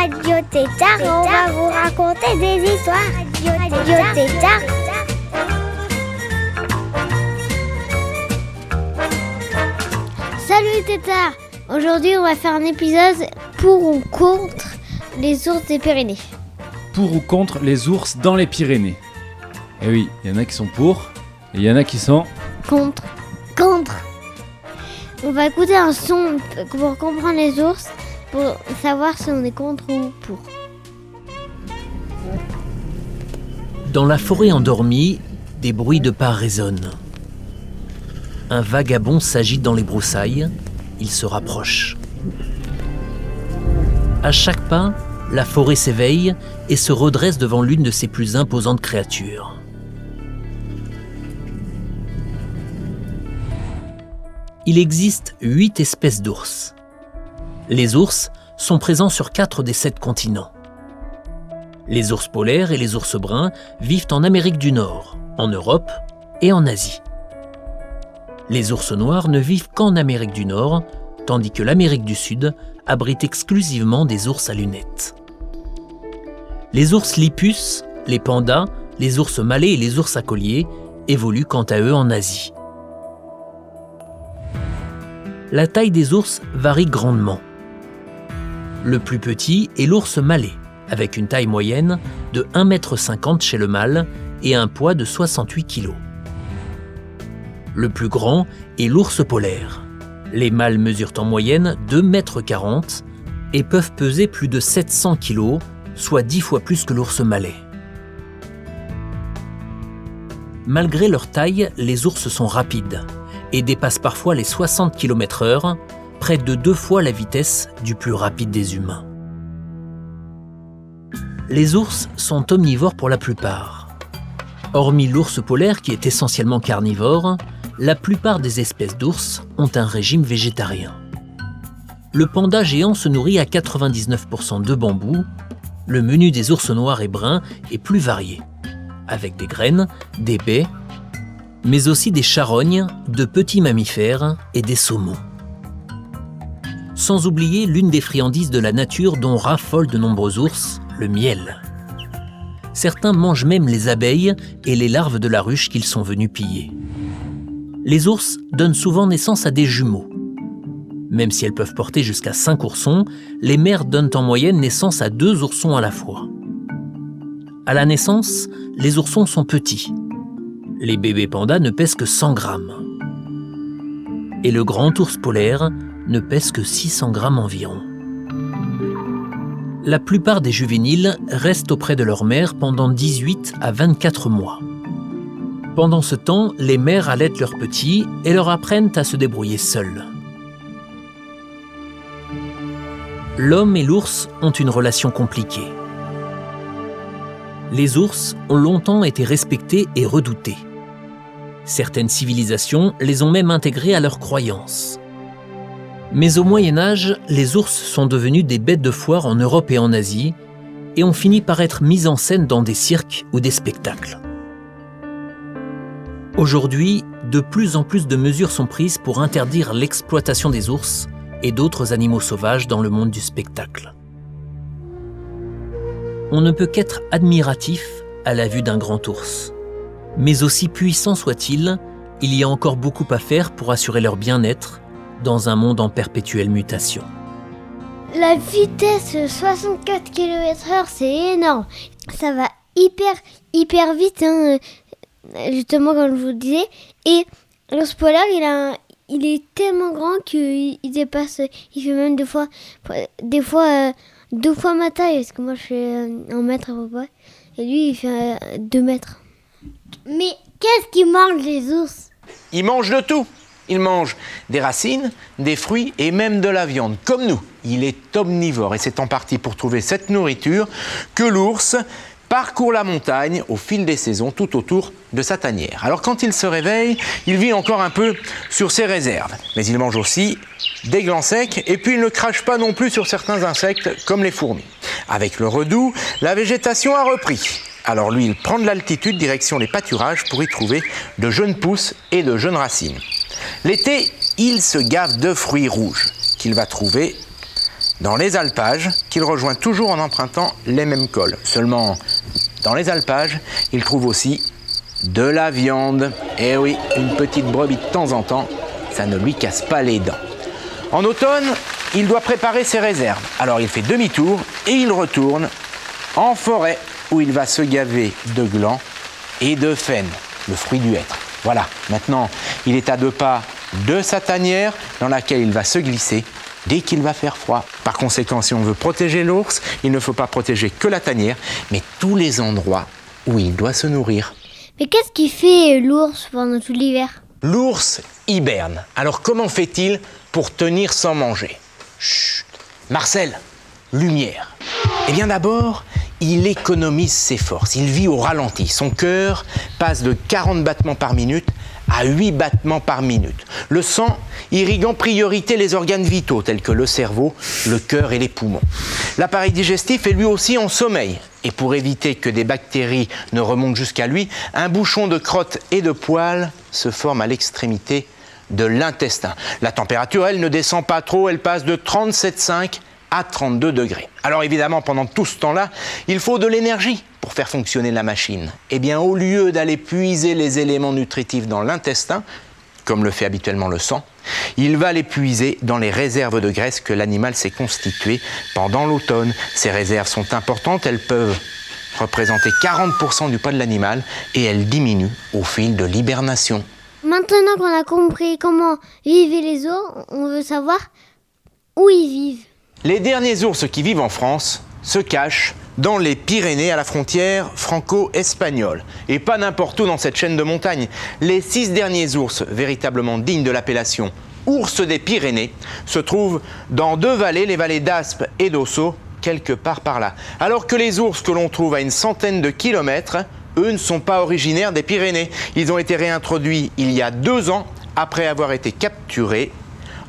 Radio Tétard on va vous raconter des histoires. Radio Tétard. Salut Tétard Aujourd'hui on va faire un épisode pour ou contre les ours des Pyrénées. Pour ou contre les ours dans les Pyrénées Eh oui, il y en a qui sont pour et il y en a qui sont. Contre. Contre On va écouter un son pour comprendre les ours, pour savoir si on est contre ou pour. Dans la forêt endormie, des bruits de pas résonnent. Un vagabond s'agite dans les broussailles, il se rapproche. À chaque pas, la forêt s'éveille et se redresse devant l'une de ses plus imposantes créatures. Il existe huit espèces d'ours. Les ours sont présents sur quatre des sept continents. Les ours polaires et les ours bruns vivent en Amérique du Nord, en Europe et en Asie. Les ours noirs ne vivent qu'en Amérique du Nord, tandis que l'Amérique du Sud abrite exclusivement des ours à lunettes. Les ours lipus, les pandas, les ours malais et les ours à collier évoluent quant à eux en Asie. La taille des ours varie grandement. Le plus petit est l'ours malais, avec une taille moyenne de 1,50 m chez le mâle et un poids de 68 kg. Le plus grand est l'ours polaire. Les mâles mesurent en moyenne 2,40 m et peuvent peser plus de 700 kg, soit 10 fois plus que l'ours malais. Malgré leur taille, les ours sont rapides et dépassent parfois les 60 km/h, près de deux fois la vitesse du plus rapide des humains. Les ours sont omnivores pour la plupart. Hormis l'ours polaire qui est essentiellement carnivore, la plupart des espèces d'ours ont un régime végétarien. Le panda géant se nourrit à 99% de bambou. Le menu des ours noirs et bruns est plus varié, avec des graines, des baies, mais aussi des charognes, de petits mammifères et des saumons. Sans oublier l'une des friandises de la nature dont raffolent de nombreux ours, le miel. Certains mangent même les abeilles et les larves de la ruche qu'ils sont venus piller. Les ours donnent souvent naissance à des jumeaux. Même si elles peuvent porter jusqu'à 5 oursons, les mères donnent en moyenne naissance à deux oursons à la fois. À la naissance, les oursons sont petits. Les bébés pandas ne pèsent que 100 grammes. Et le grand ours polaire ne pèse que 600 grammes environ. La plupart des juvéniles restent auprès de leur mère pendant 18 à 24 mois. Pendant ce temps, les mères allaitent leurs petits et leur apprennent à se débrouiller seuls. L'homme et l'ours ont une relation compliquée. Les ours ont longtemps été respectés et redoutés. Certaines civilisations les ont même intégrés à leurs croyances. Mais au Moyen Âge, les ours sont devenus des bêtes de foire en Europe et en Asie et ont fini par être mis en scène dans des cirques ou des spectacles. Aujourd'hui, de plus en plus de mesures sont prises pour interdire l'exploitation des ours et d'autres animaux sauvages dans le monde du spectacle. On ne peut qu'être admiratif à la vue d'un grand ours. Mais aussi puissant soit-il, il y a encore beaucoup à faire pour assurer leur bien-être dans un monde en perpétuelle mutation. La vitesse 64 km/h, c'est énorme. Ça va hyper, hyper vite, hein, justement, comme je vous disais. Et l'ours polaire, il, a, il est tellement grand qu'il dépasse, il fait même deux fois, des fois, euh, deux fois ma taille, parce que moi je fais euh, un mètre à peu près. Et lui, il fait euh, deux mètres. Mais qu'est-ce qu'ils mangent les ours? Ils mangent de tout. Ils mangent des racines, des fruits et même de la viande, comme nous. Il est omnivore et c'est en partie pour trouver cette nourriture que l'ours parcourt la montagne au fil des saisons tout autour de sa tanière. Alors quand il se réveille, il vit encore un peu sur ses réserves, mais il mange aussi des glands secs et puis il ne crache pas non plus sur certains insectes comme les fourmis. Avec le redoux, la végétation a repris. Alors lui, il prend de l'altitude direction les pâturages pour y trouver de jeunes pousses et de jeunes racines. L'été, il se gave de fruits rouges qu'il va trouver dans les alpages, qu'il rejoint toujours en empruntant les mêmes cols. Seulement, dans les alpages, il trouve aussi de la viande. Eh oui, une petite brebis de temps en temps, ça ne lui casse pas les dents. En automne, il doit préparer ses réserves. Alors il fait demi-tour et il retourne en forêt où il va se gaver de glands et de faine, le fruit du hêtre. Voilà, maintenant il est à deux pas de sa tanière dans laquelle il va se glisser dès qu'il va faire froid. Par conséquent, si on veut protéger l'ours, il ne faut pas protéger que la tanière, mais tous les endroits où il doit se nourrir. Mais qu'est-ce qui fait l'ours pendant tout l'hiver? L'ours hiberne. Alors comment fait-il pour tenir sans manger? Chut Marcel, lumière. Eh bien d'abord, il économise ses forces, il vit au ralenti. Son cœur passe de 40 battements par minute à 8 battements par minute. Le sang irrigue en priorité les organes vitaux tels que le cerveau, le cœur et les poumons. L'appareil digestif est lui aussi en sommeil. Et pour éviter que des bactéries ne remontent jusqu'à lui, un bouchon de crotte et de poils se forme à l'extrémité de l'intestin. La température, elle, ne descend pas trop, elle passe de 37,5 à 32 degrés. Alors évidemment, pendant tout ce temps-là, il faut de l'énergie pour faire fonctionner la machine. Eh bien, au lieu d'aller puiser les éléments nutritifs dans l'intestin, comme le fait habituellement le sang, il va les puiser dans les réserves de graisse que l'animal s'est constitué pendant l'automne. Ces réserves sont importantes, elles peuvent représenter 40% du poids de l'animal et elles diminuent au fil de l'hibernation. Maintenant qu'on a compris comment vivent les ours, on veut savoir où ils vivent. Les derniers ours qui vivent en France se cachent dans les Pyrénées à la frontière franco-espagnole. Et pas n'importe où dans cette chaîne de montagnes. Les six derniers ours, véritablement dignes de l'appellation ours des Pyrénées, se trouvent dans deux vallées, les vallées d'Aspe et d'Osso, quelque part par là. Alors que les ours que l'on trouve à une centaine de kilomètres, eux ne sont pas originaires des Pyrénées. Ils ont été réintroduits il y a deux ans après avoir été capturés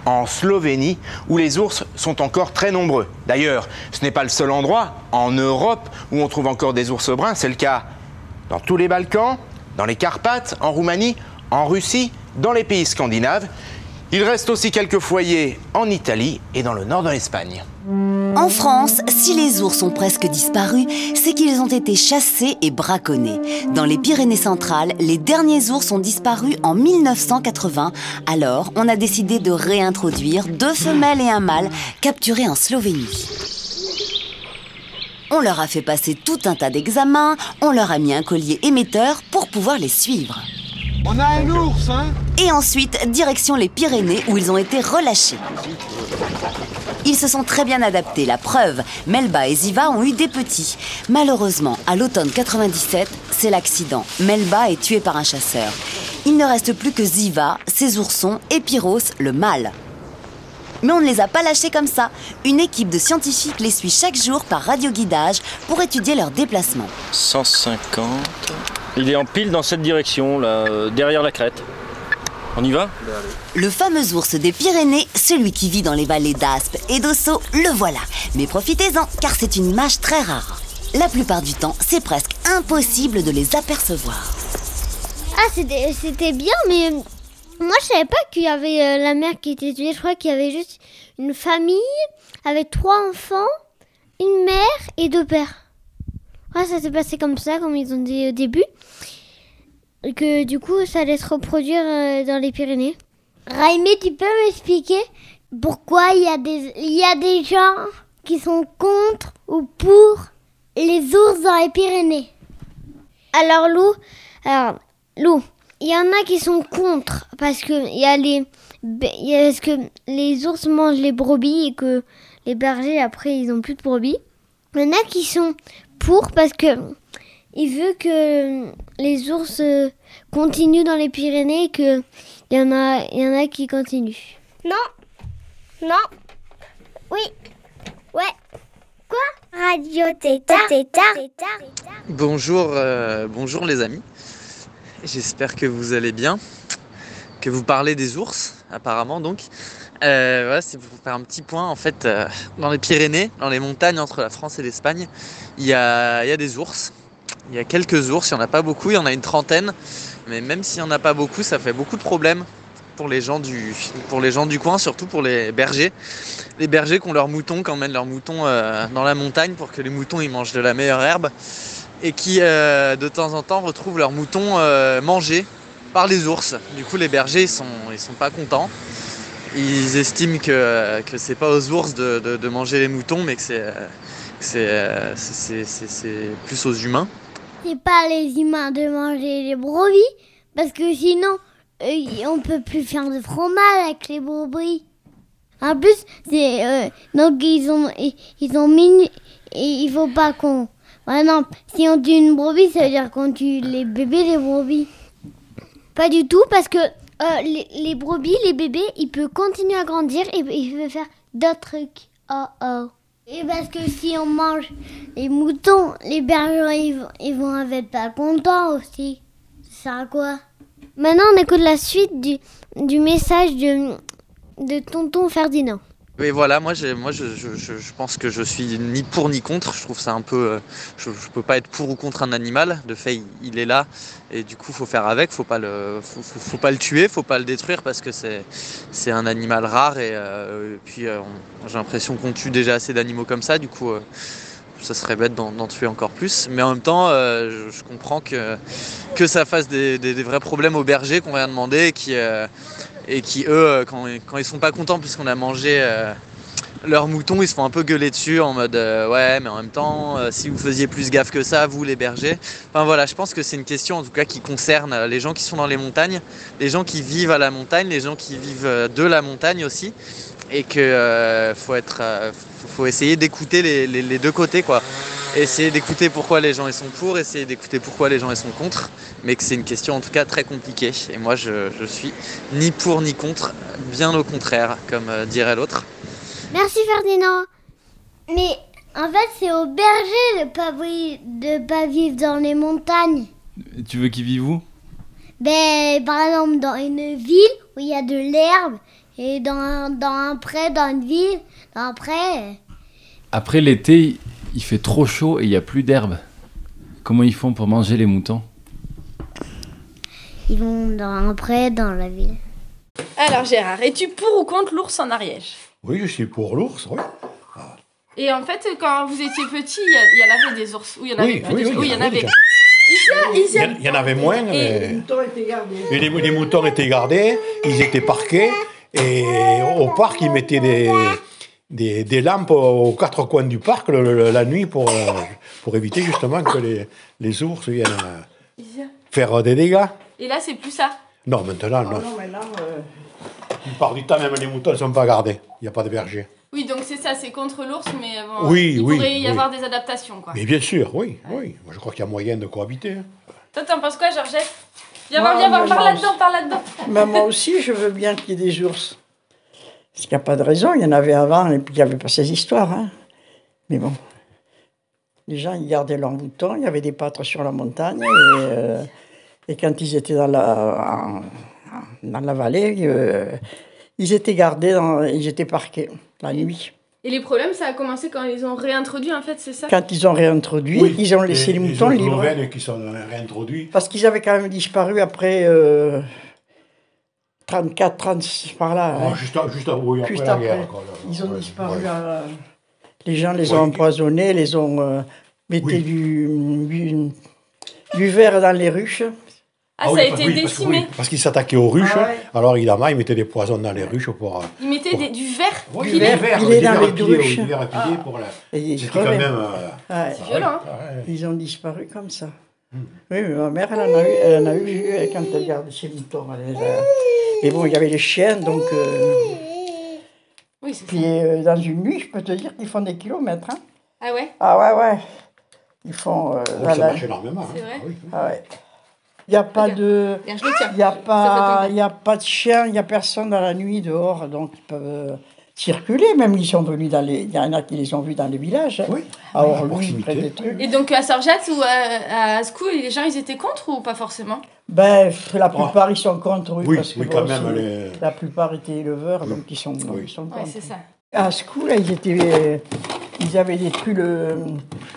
en Slovénie, où les ours sont encore très nombreux. D'ailleurs, ce n'est pas le seul endroit en Europe où on trouve encore des ours bruns, c'est le cas dans tous les Balkans, dans les Carpates, en Roumanie, en Russie, dans les pays scandinaves. Il reste aussi quelques foyers en Italie et dans le nord de l'Espagne. En France, si les ours ont presque disparu, c'est qu'ils ont été chassés et braconnés. Dans les Pyrénées centrales, les derniers ours ont disparu en 1980. Alors, on a décidé de réintroduire deux femelles et un mâle capturés en Slovénie. On leur a fait passer tout un tas d'examens, on leur a mis un collier émetteur pour pouvoir les suivre. On a un ours, hein? Et ensuite, direction les Pyrénées où ils ont été relâchés. Ils se sont très bien adaptés, la preuve. Melba et Ziva ont eu des petits. Malheureusement, à l'automne 97, c'est l'accident. Melba est tuée par un chasseur. Il ne reste plus que Ziva, ses oursons et Pyros, le mâle. Mais on ne les a pas lâchés comme ça. Une équipe de scientifiques les suit chaque jour par radioguidage pour étudier leurs déplacements. 150. Il est en pile dans cette direction, euh, derrière la crête. On y va Le fameux ours des Pyrénées, celui qui vit dans les vallées d'Aspe et d'Osso, le voilà. Mais profitez-en, car c'est une image très rare. La plupart du temps, c'est presque impossible de les apercevoir. Ah, c'était bien, mais moi je savais pas qu'il y avait euh, la mère qui était tuée. Je crois qu'il y avait juste une famille avec trois enfants, une mère et deux pères. Ouais, ça s'est passé comme ça, comme ils ont dit au début que du coup ça allait se reproduire euh, dans les Pyrénées. Raimé, tu peux m'expliquer pourquoi il y, a des, y a des gens qui sont contre ou pour les ours dans les Pyrénées? Alors Lou, alors Lou, il y en a qui sont contre parce que y a les parce que les ours mangent les brebis et que les bergers après ils ont plus de brebis. Il y en a qui sont pour parce que il veut que les ours euh, continuent dans les Pyrénées et qu'il y, en a, y en a qui continuent. Non. Non. Oui. Ouais. Quoi? Radio Tétard. Bonjour, euh, bonjour les amis. J'espère que vous allez bien, que vous parlez des ours, apparemment donc. Euh, voilà, c'est pour faire un petit point. En fait, euh, dans les Pyrénées, dans les montagnes entre la France et l'Espagne, il y a, il y a des ours. Il y a quelques ours, il n'y en a pas beaucoup, il y en a une trentaine. Mais même s'il n'y en a pas beaucoup, ça fait beaucoup de problèmes pour les gens du, coin, surtout pour les bergers. Les bergers qui ont leurs moutons, qui emmènent leurs moutons euh, dans la montagne pour que les moutons ils mangent de la meilleure herbe et qui euh, de temps en temps retrouvent leurs moutons euh, mangés par les ours. Du coup, les bergers ils sont, sont pas contents. Ils estiment que, que c'est pas aux ours de, manger les moutons, mais que c'est plus aux humains. C'est pas les humains de manger les brebis, parce que sinon, euh, on peut plus faire de fromage avec les brebis. En plus, c'est euh, donc ils ont ils, ont mis et il faut pas qu'on. Ouais, non, si on tue une brebis, ça veut dire qu'on tue les bébés des brebis. Pas du tout, parce que euh, les, les brebis, les bébés, ils peuvent continuer à grandir et ils peuvent faire d'autres trucs. Oh oh. Et parce que si on mange les moutons, les bergers, ils, vont- être pas contents aussi. Ça à quoi? Maintenant, on écoute la suite du, message de tonton Ferdinand. Et voilà, moi, moi je, pense que je suis ni pour ni contre. Je trouve ça un peu. euh, je, je peux pas être pour ou contre un animal. De fait, il, il est là et du coup, faut faire avec. Faut pas le, faut, pas le tuer, faut pas le détruire parce que c'est, un animal rare et, euh, puis euh, j'ai l'impression qu'on tue déjà assez d'animaux comme ça. Du coup, ça serait bête d'en, tuer encore plus. Mais en même temps, je, comprends que que ça fasse des, vrais problèmes aux bergers qu'on vient demander et qui et qui eux, euh, quand, ils sont pas contents puisqu'on a mangé euh, leurs moutons, ils se font un peu gueuler dessus en mode euh, ouais, mais en même temps, si vous faisiez plus gaffe que ça, vous les bergers. Enfin voilà, je pense que c'est une question en tout cas qui concerne les gens qui sont dans les montagnes, les gens qui vivent à la montagne, les gens qui vivent de la montagne aussi, et que euh, faut être, euh, faut- essayer d'écouter les, les- les deux côtés quoi. Essayer d'écouter pourquoi les gens ils sont pour, essayer d'écouter pourquoi les gens ils sont contre, mais que c'est une question en tout cas très compliquée. Et moi je, je suis ni pour ni contre, bien au contraire, comme euh, dirait l'autre. Merci Ferdinand. Mais en fait, c'est aux bergers de pas, de pas vivre dans les montagnes. Tu veux qu'ils vivent où? Ben, par exemple, dans une ville où il y a de l'herbe, et dans un, dans un pré, dans une ville, dans un pré. Après l'été, il fait trop chaud et il n'y a plus d'herbe. Comment ils font pour manger les moutons? Ils vont dans un pré, dans la ville. Alors Gérard, es-tu pour ou contre l'ours en Ariège? Oui, je suis pour l'ours, oui. Et en fait, quand vous étiez petit, il y, en avait des ours. Oui, il y en avait. Oui, plus oui, oui, il y en avait. Il y, en- il y en avait moins, Et- mais... Et les, les moutons étaient gardés, ils étaient parqués, et au parc, ils mettaient des, des, des lampes aux quatre coins du parc le- le- la nuit pour, euh, pour éviter justement que les, les ours viennent euh, faire des dégâts. Et là, c'est plus ça. Non, maintenant, non. La plupart du temps, même les moutons ne sont pas gardés. Il n'y a pas de berger. Oui, donc c'est ça, c'est contre l'ours, mais bon, Oui, il oui, pourrait y oui. avoir des adaptations, quoi. Mais bien sûr, oui, oui. Moi, je crois qu'il y a moyen de cohabiter. hein. Toi, t'en penses quoi, Georgette? Viens voir, viens voir, moi, parle moi là-dedans, parle là-dedans. Mais moi aussi, je veux bien qu'il y ait des ours. Parce qu'il n'y a pas de raison, il y en avait avant, et puis il n'y avait pas ces histoires. hein. Mais bon, les gens, ils gardaient leurs moutons, il y avait des pâtres sur la montagne, et, euh, et quand ils étaient dans la, en- dans la vallée, euh, ils étaient gardés, dans- ils étaient parqués la nuit. Et les problèmes, ça a commencé quand ils ont réintroduit, en fait, c'est ça? Quand ils ont réintroduit, Oui, ils ont laissé les, moutons libres. slovènes qui sont réintroduits. Parce qu'ils avaient quand même disparu après euh, 34, 36 par là. Hein. juste, juste, oui, après Juste la après. guerre. quoi, là. Ils ont Ouais, disparu. ouais. euh, les gens les Ouais. ont empoisonnés, les ont euh, Oui. du, du verre dans les ruches. Ah, ça oui, a été oui, parce que- décimé. oui, Parce qu'ils s'attaquaient aux ruches. Ah ouais. Alors évidemment, ils mettaient des poisons dans les ruches pour. euh, Ils mettaient des- du verre Oui, pilé. verre. verre, pilé du dans verre les ruches. du verre pilé pour la- C'était quand même. euh. C'est violent. hein. Ils ont disparu comme ça. Oui, mais ma mère, elle en a eu, elle en a eu euh, quand elle gardait ses moutons. Mais bon, il y avait les chiens, donc. euh, Oui, c'est Puis ça. euh, dans une nuit, je peux te dire qu'ils font des kilomètres. hein. Ah ouais? Ah ouais, ouais. Ils font. euh, Oui, la- ça marche énormément. C'est hein. vrai Ah oui. Ah ouais. Il n'y a pas de. Il a, pas- il y a pas de chien, il n'y a personne dans la nuit dehors, donc ils peuvent. circuler, même ils sont venus dans les... Il y en a qui les ont vus dans les villages. Oui, Alors, à proximité. près des trucs. Et donc à Sargette ou à, à Skou, les gens ils étaient contre ou pas forcément? Ben, la plupart, ils sont contre, oui. Oui, parce que oui, bon, quand même, les- La plupart étaient éleveurs, donc ils sont, ils sont contre. c'est ça. À Skou, là, ils, étaient, euh, ils avaient détruit le,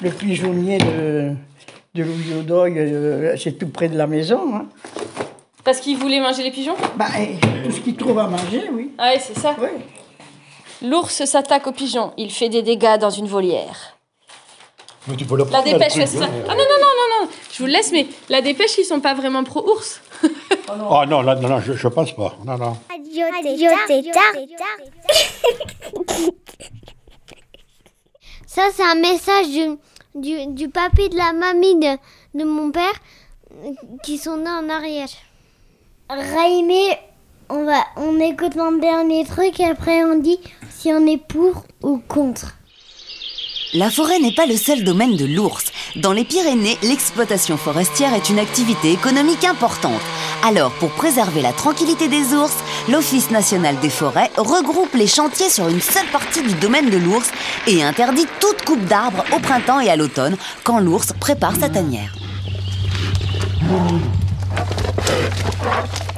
le pigeonnier de, de Louis Audoy, euh, c'est tout près de la maison. Hein. Parce qu'ils voulaient manger les pigeons? Bah, et tout ce qu'ils trouvent à manger, oui. Ah ouais, c'est ça. L'ours s'attaque aux pigeons. Il fait des dégâts dans une volière. Mais tu peux le La prendre, dépêche, ouais, truc, c'est ça. hein. Ah non, non, non, non, non. Je vous laisse, mais la dépêche, ils sont pas vraiment pro-ours. Ah non, là, non, non, je, je pense pas. Non, non. Radio Tétard. Ça, c'est un message du, du, du de la mamie de, mon père qui sont nés en Ariège. Raimé, on, va, on écoute mon dernier truc et après on dit si on est pour ou contre. La forêt n'est pas le seul domaine de l'ours. Dans les Pyrénées, l'exploitation forestière est une activité économique importante. Alors, pour préserver la tranquillité des ours, l'Office national des forêts regroupe les chantiers sur une seule partie du domaine de l'ours et interdit toute coupe d'arbres au printemps et à l'automne, quand l'ours prépare sa tanière.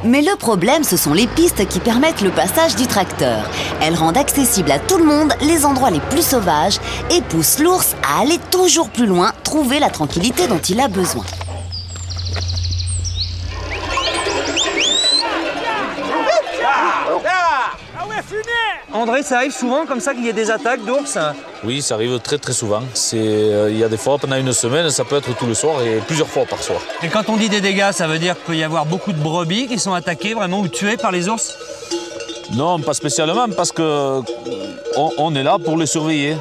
Mais le problème, ce sont les pistes qui permettent le passage du tracteur. Elles rendent accessibles à tout le monde les endroits les plus sauvages et poussent l'ours à aller toujours plus loin, trouver la tranquillité dont il a besoin. André, ça arrive souvent comme ça qu'il y ait des attaques d'ours? Oui, ça arrive très très souvent. C'est, euh, il y a des fois pendant une semaine, ça peut être tout le soir et plusieurs fois par soir. Et quand on dit des dégâts, ça veut dire qu'il peut y avoir beaucoup de brebis qui sont attaquées vraiment ou tuées par les ours? Non, pas spécialement parce que on, on est là pour les surveiller.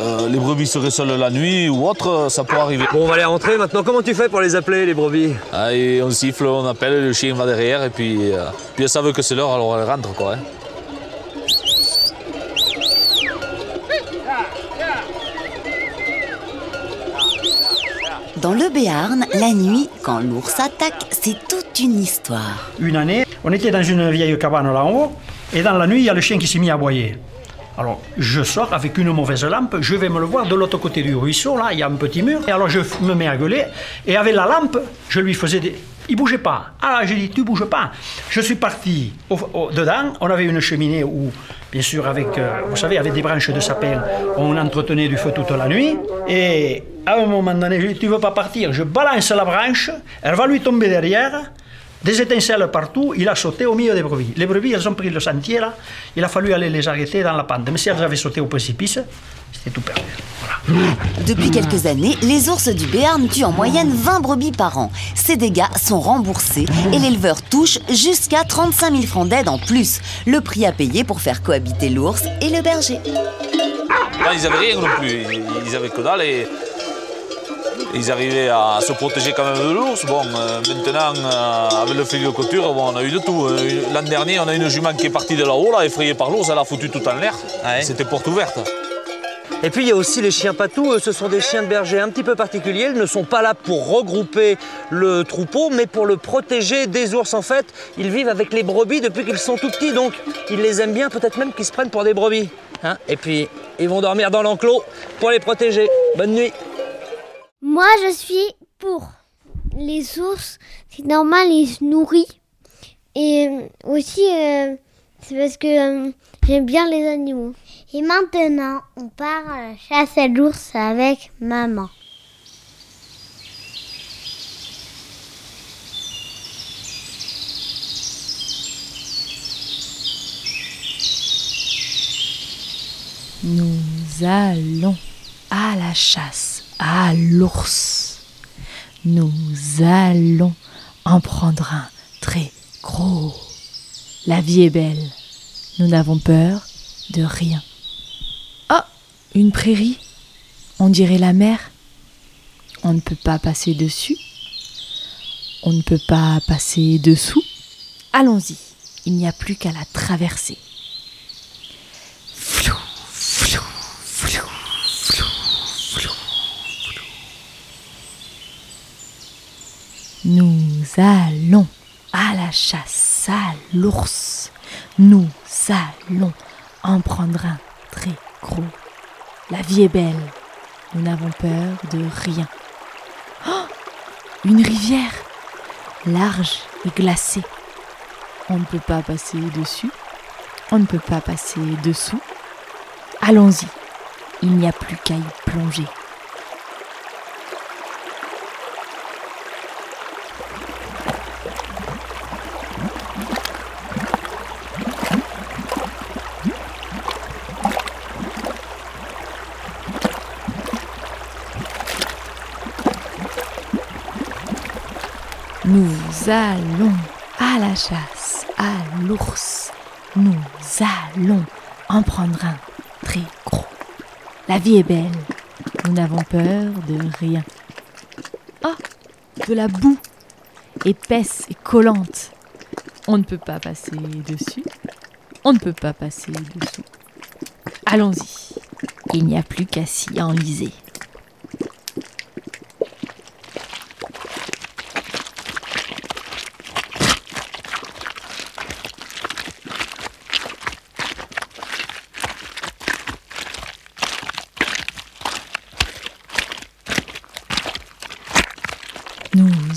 Euh, les brebis seraient seules la nuit ou autre, ça peut arriver. Bon, on va les rentrer maintenant. Comment tu fais pour les appeler, les brebis? Ah, et on siffle, on appelle, le chien va derrière et puis, euh, puis elles savent que c'est l'heure, alors elles rentrent quoi. hein. Dans le Béarn, la nuit, quand l'ours attaque, c'est toute une histoire. Une année, on était dans une vieille cabane là en haut, et dans la nuit, il y a le chien qui s'est mis à aboyer. Alors, je sors avec une mauvaise lampe, je vais me le voir de l'autre côté du ruisseau, là, il y a un petit mur, et alors je me mets à gueuler, et avec la lampe, je lui faisais des... Il bougeait pas. Ah, j'ai dit, tu bouges pas. Je suis parti au- dedans, on avait une cheminée où, bien sûr, avec, euh, vous savez, avec des branches de sapin, on entretenait du feu toute la nuit, et à un moment donné, je dis, tu veux pas partir Je balance la branche, elle va lui tomber derrière, des étincelles partout, il a sauté au milieu des brebis. Les brebis, elles ont pris le sentier là, il a fallu aller les arrêter dans la pente. Mais si elles avaient sauté au précipice, c'était tout perdu. Depuis quelques années, les ours du Béarn tuent en moyenne 20 brebis par an. Ces dégâts sont remboursés et l'éleveur touche jusqu'à 35 000 francs d'aide en plus. Le prix à payer pour faire cohabiter l'ours et le berger. Là, ils n'avaient rien non plus, ils, ils avaient que dalle et ils arrivaient à se protéger quand même de l'ours. Bon, euh, maintenant, euh, avec le fil de couture, bon, on a eu de tout. Euh, L'an dernier, on a une jument qui est partie de là-haut, là, effrayée par l'ours, elle a foutu tout en l'air. C'était porte ouverte. Et puis il y a aussi les chiens patous, eux, ce sont des chiens de berger un petit peu particuliers. Ils ne sont pas là pour regrouper le troupeau, mais pour le protéger des ours. En fait, ils vivent avec les brebis depuis qu'ils sont tout petits, donc ils les aiment bien, peut-être même qu'ils se prennent pour des brebis. hein. Et puis ils vont dormir dans l'enclos pour les protéger. Bonne nuit. Moi, je suis pour. Les ours, c'est normal, ils se nourrissent. Et euh, aussi, euh, c'est parce que euh, j'aime bien les animaux. Et maintenant, on part à la chasse à l'ours avec maman. Nous allons à la chasse à l'ours. Nous allons en prendre un très gros. La vie est belle. Nous n'avons peur de rien. Oh, une prairie. On dirait la mer. On ne peut pas passer dessus. On ne peut pas passer dessous. Allons-y. Il n'y a plus qu'à la traverser. Flou, flou, flou, flou, flou, flou. Nous allons à la chasse à l'ours. Nous allons en prendre un très gros. La vie est belle, nous n'avons peur de rien. Oh Une rivière, large et glacée. On ne peut pas passer dessus, on ne peut pas passer dessous. Allons-y, il n'y a plus qu'à y plonger. Nous allons à la chasse à l'ours. Nous allons en prendre un très gros. La vie est belle. Nous n'avons peur de rien. Ah, de la boue, épaisse et collante. On ne peut pas passer dessus. On ne peut pas passer dessous. Allons-y. Il n'y a plus qu'à s'y enliser.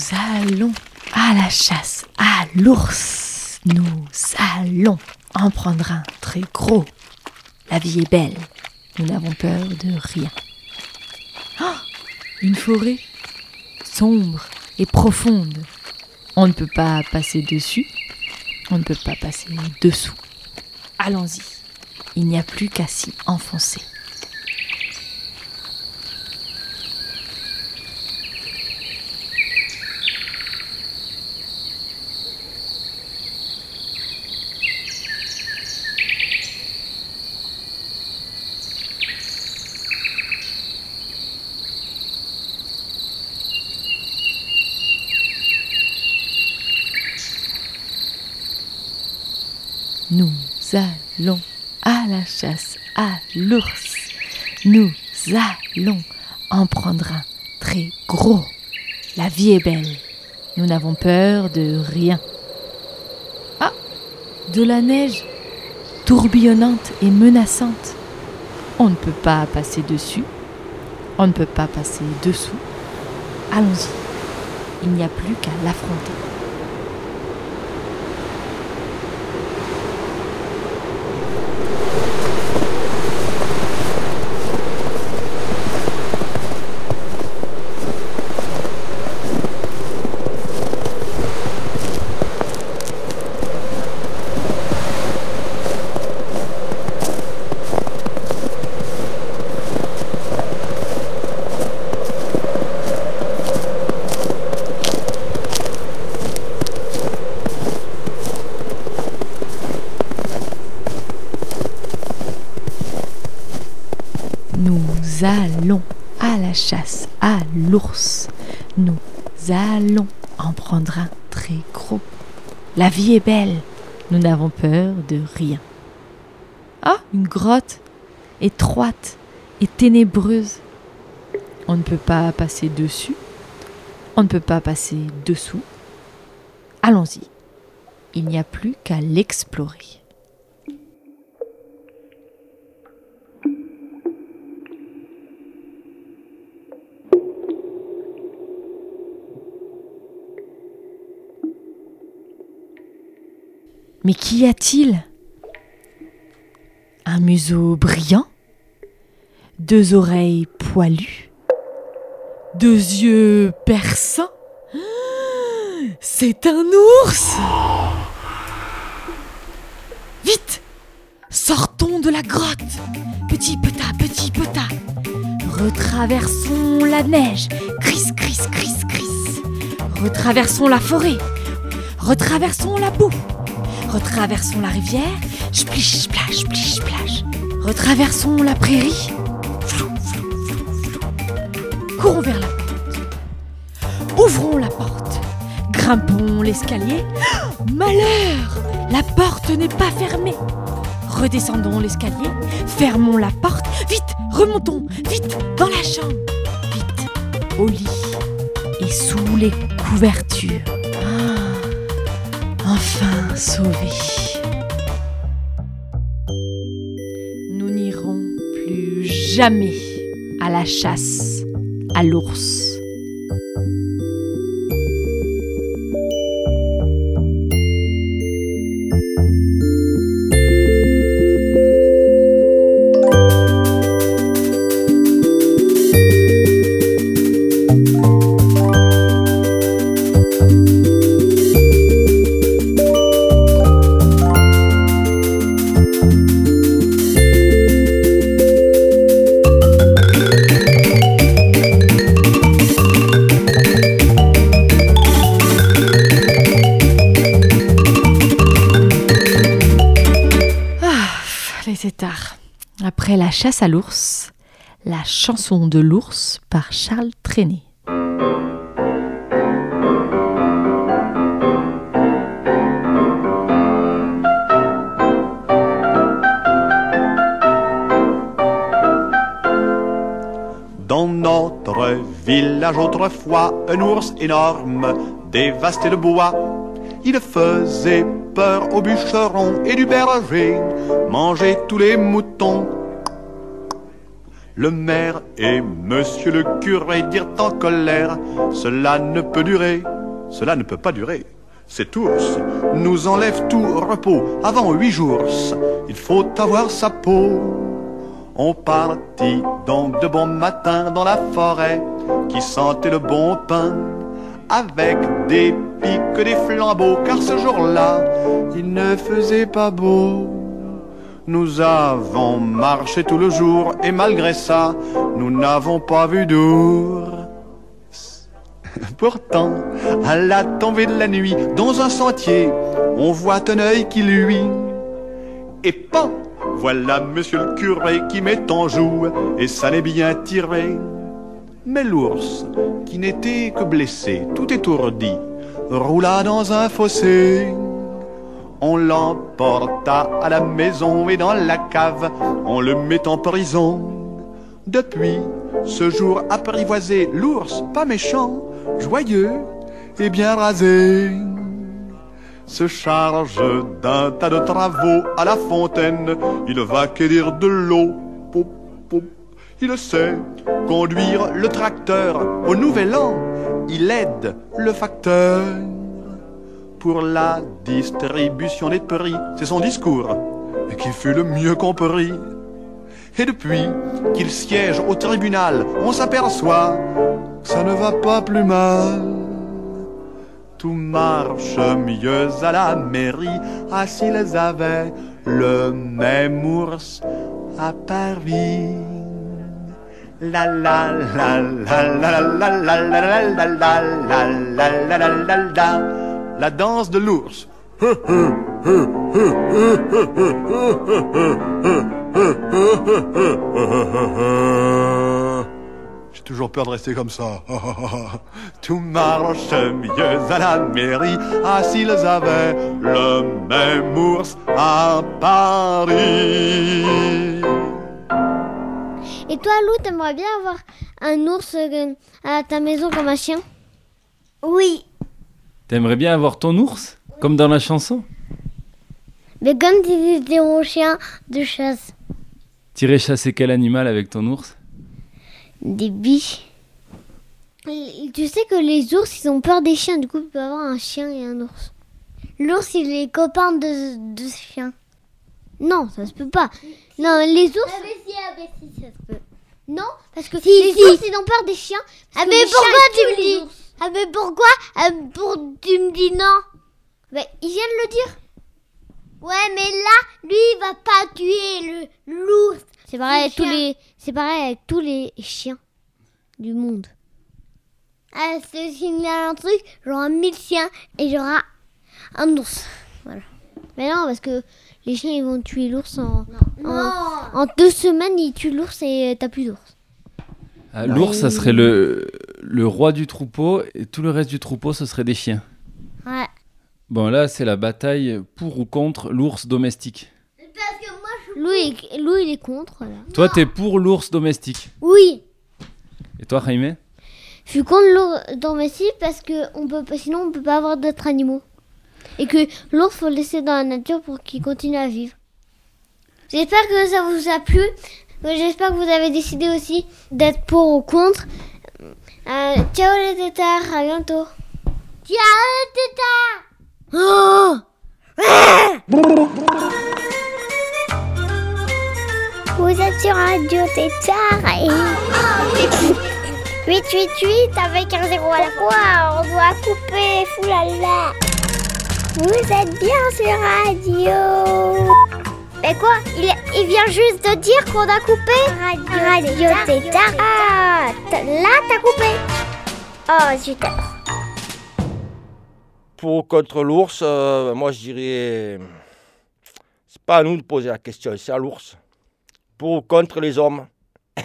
Nous allons à la chasse à l'ours. Nous allons en prendre un très gros. La vie est belle. Nous n'avons peur de rien. Ah Une forêt sombre et profonde. On ne peut pas passer dessus. On ne peut pas passer dessous. Allons-y. Il n'y a plus qu'à s'y enfoncer. Nous allons à la chasse à l'ours. Nous allons en prendre un très gros. La vie est belle. Nous n'avons peur de rien. Ah De la neige tourbillonnante et menaçante. On ne peut pas passer dessus. On ne peut pas passer dessous. Allons-y. Il n'y a plus qu'à l'affronter. Allons à la chasse à l'ours. Nous allons en prendre un très gros. La vie est belle. Nous n'avons peur de rien. Ah, une grotte étroite et ténébreuse. On ne peut pas passer dessus. On ne peut pas passer dessous. Allons-y. Il n'y a plus qu'à l'explorer. Mais qu'y a-t-il? Un museau brillant? Deux oreilles poilues? Deux yeux perçants? C'est un ours! Vite! Sortons de la grotte! Petit peta, petit peta Retraversons la neige! Cris, cris, cris, cris Retraversons la forêt! Retraversons la boue Retraversons la rivière. Splish, splash, splash. Retraversons la prairie. Courons vers la porte. Ouvrons la porte. Grimpons l'escalier. Malheur La porte n'est pas fermée. Redescendons l'escalier. Fermons la porte. Vite Remontons Vite Dans la chambre Vite Au lit. Et sous les couvertures sauvé. Nous n'irons plus jamais à la chasse à l'ours. La chasse à l'ours, la chanson de l'ours par Charles Trenet. Dans notre village autrefois, un ours énorme dévastait le bois. Il faisait peur aux bûcherons et du berger, manger tous les moutons. Le maire et monsieur le curé dirent en colère, cela ne peut durer, cela ne peut pas durer. Cet ours nous enlève tout repos avant huit jours, il faut avoir sa peau. On partit donc de bon matin dans la forêt qui sentait le bon pain avec des piques, des flambeaux, car ce jour-là, il ne faisait pas beau. Nous avons marché tout le jour et malgré ça, nous n'avons pas vu d'ours. Pourtant, à la tombée de la nuit, dans un sentier, on voit un œil qui luit. Et pas, voilà monsieur le curé qui met en joue, et ça n'est bien tiré. Mais l'ours, qui n'était que blessé, tout étourdi, roula dans un fossé. On l'emporta à la maison et dans la cave, on le met en prison. Depuis ce jour apprivoisé, l'ours, pas méchant, joyeux et bien rasé, se charge d'un tas de travaux à la fontaine. Il va cueillir de l'eau. Il sait conduire le tracteur au nouvel an. Il aide le facteur pour la distribution des prix. C'est son discours qui fut le mieux compris. Et depuis qu'il siège au tribunal, on s'aperçoit que ça ne va pas plus mal. Tout marche mieux à la mairie, ah s'ils avaient le même ours à Paris. La danse de l'ours. J'ai toujours peur de rester comme ça. Tout marche mieux à la mairie. Ah, s'ils avaient le même ours à Paris. Et toi, Lou, t'aimerais bien avoir un ours euh, à ta maison comme un chien? Oui. T'aimerais bien avoir ton ours Comme dans la chanson? Mais comme tu étais mon chien de chasse. T'irais chasser quel animal avec ton ours? Des biches. Tu sais que les ours, ils ont peur des chiens. Du coup, tu peux avoir un chien et un ours. L'ours, il est copain de, de ce chien. Non, ça se peut pas. Non, les ours... Ah, mais si, ah, mais si, ça se peut. Non, parce que Si, les si. ours, ils ont peur des chiens. parce Ah, que mais les pourquoi tu me dis ours. Ah, mais pourquoi? Ah, pour, tu me dis non Ben, ils viennent le dire. Ouais, mais là, lui, il va pas tuer le l'ours. C'est pareil, avec tous les, c'est pareil avec tous les chiens du monde. Ah, c'est signale un truc, j'aurai 1000 chiens et j'aurai un ours. Voilà. Mais non, parce que les chiens, ils vont tuer l'ours en, en, en deux semaines, ils tuent l'ours et euh, t'as plus d'ours. Ah, L'ours, ça serait le, le roi du troupeau et tout le reste du troupeau, ce serait des chiens. Ouais. Bon, là, c'est la bataille pour ou contre l'ours domestique. Lou, il, Lou, il est contre, là. Toi, t'es pour l'ours domestique. Oui. Et toi, Jaime? Je suis contre l'ours domestique parce que on peut, pas- sinon on peut pas avoir d'autres animaux. Et que l'ours faut le laisser dans la nature pour qu'il continue à vivre. J'espère que ça vous a plu. J'espère que vous avez décidé aussi d'être pour ou contre. Euh, ciao les tétards, à bientôt. Ciao les tétards Vous êtes sur Radio Tétard et... 888 avec un zéro à la fois, on doit couper, foulala. Vous êtes bien sur Radio. Mais quoi il, vient juste de dire qu'on a coupé Radio Tétard. Ah, là t'as coupé. Oh, zut. Pour ou contre l'ours, euh, moi je dirais. C'est pas à nous de poser la question, c'est à l'ours. Pour ou contre les hommes